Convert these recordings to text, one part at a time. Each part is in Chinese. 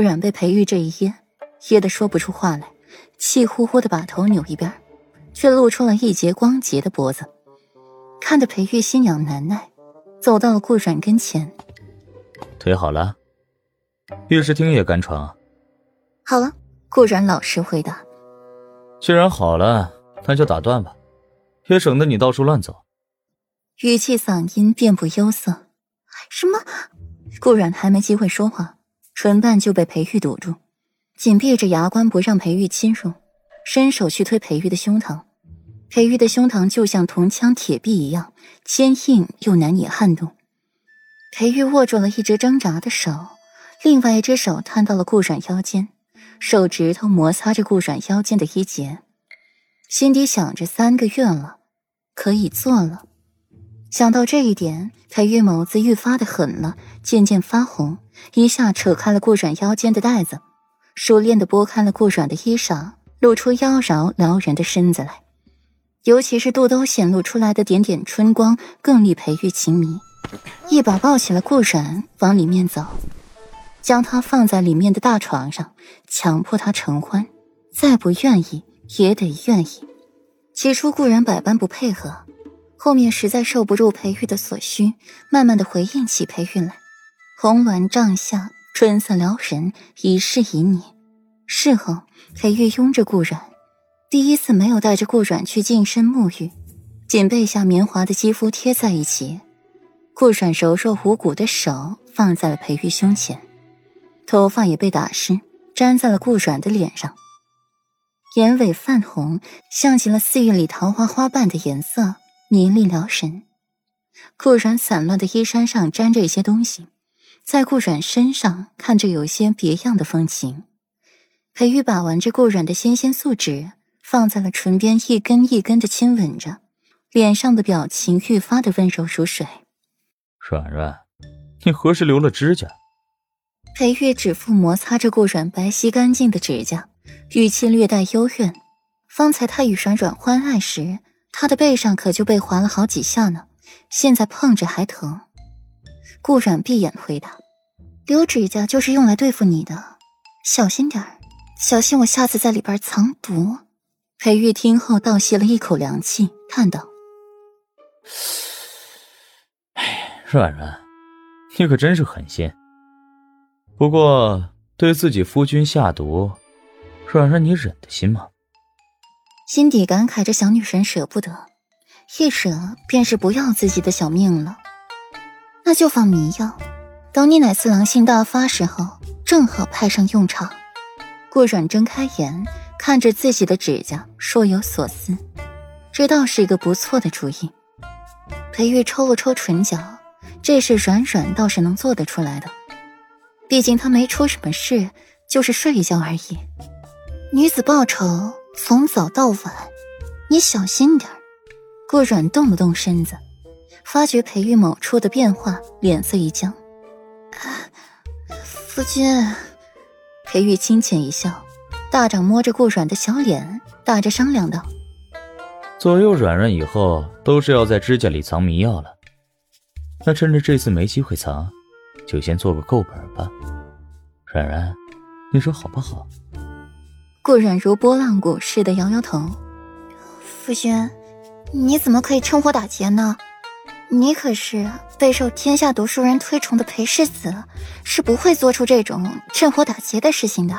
顾然被裴玉这一噎，噎得说不出话来，气呼呼的把头扭一边，却露出了一截光洁的脖子，看得裴玉心痒难耐，走到了顾阮跟前。腿好了，御室厅也敢闯？好了，顾阮老实回答。既然好了，那就打断吧，也省得你到处乱走。语气嗓音遍布忧色。什么？顾阮还没机会说话，唇瓣就被裴玉堵住，紧闭着牙关不让裴玉侵入，伸手去推裴玉的胸膛。裴玉的胸膛就像铜墙铁壁一样坚硬又难以撼动。裴玉握住了一只挣扎的手，另外一只手探到了顾阮腰间，手指头摩擦着顾阮腰间的衣结，心底想着：三个月了，可以做了。想到这一点，裴玉眸子愈发的狠了，渐渐发红，一下扯开了顾阮腰间的带子，熟练的拨开了顾阮的衣裳，露出妖娆撩人的身子来，尤其是肚兜显露出来的点点春光，更令裴玉情迷。一把抱起了顾然，往里面走，将他放在里面的大床上，强迫他承欢。再不愿意也得愿意。起初顾然百般不配合，后面实在受不住裴玉的所需，慢慢的回应起裴玉来。红鸾帐下，春色撩人，一世旖旎。事后，裴玉拥着顾然，第一次没有带着顾然去净身沐浴，仅背下绵滑的肌肤贴在一起。顾阮柔弱无骨的手放在了裴玉胸前，头发也被打湿，粘在了顾阮的脸上，眼尾泛红，像极了四月里桃花花瓣的颜色，迷丽撩神。顾阮散乱的衣衫上沾着一些东西，在顾阮身上看着有些别样的风情。裴玉把玩着顾阮的纤纤素指，放在了唇边，一根一根的亲吻着，脸上的表情愈发的温柔如水。软软，你何时留了指甲？裴玉指腹摩擦着顾软白皙干净的指甲，语气略带幽怨。方才他与软软欢爱时，他的背上可就被划了好几下呢，现在碰着还疼。顾冉闭眼回答：“留指甲就是用来对付你的，小心点儿，小心我下次在里边藏毒。”裴玉听后倒吸了一口凉气，叹道。哎软软，你可真是狠心。不过对自己夫君下毒，软软你忍得心吗？心底感慨着，小女神舍不得，一舍便是不要自己的小命了。那就放迷药，等你哪次狼性大发时候，正好派上用场。顾软睁开眼，看着自己的指甲，若有所思。这倒是一个不错的主意。裴玉抽了抽唇角。这事软软倒是能做得出来的，毕竟他没出什么事，就是睡一觉而已。女子报仇，从早到晚，你小心点顾软动了动身子，发觉裴玉某处的变化，脸色一僵。夫君，裴玉轻浅一笑，大掌摸着顾软的小脸，打着商量道：“左右软软以后都是要在指甲里藏迷药了。”那趁着这次没机会藏，就先做个够本吧。软软，你说好不好？顾软如拨浪鼓似的摇摇头。夫君，你怎么可以趁火打劫呢？你可是备受天下读书人推崇的裴世子，是不会做出这种趁火打劫的事情的。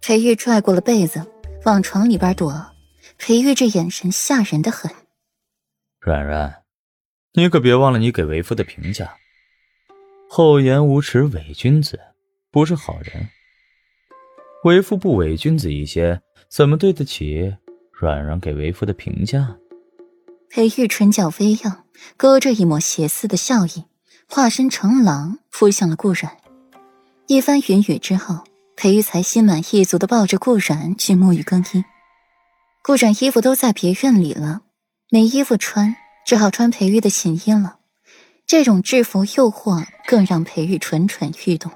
裴玉拽过了被子，往床里边躲。裴玉这眼神吓人的很。软软。你可别忘了你给为夫的评价，厚颜无耻伪君子，不是好人。为夫不伪君子一些，怎么对得起软软给为夫的评价？裴玉唇角微扬，勾着一抹邪肆的笑意，化身成狼扑向了顾然。一番云雨之后，裴玉才心满意足的抱着顾然去沐浴更衣。顾然衣服都在别院里了，没衣服穿。只好穿裴玉的寝衣了，这种制服诱惑更让裴玉蠢蠢欲动。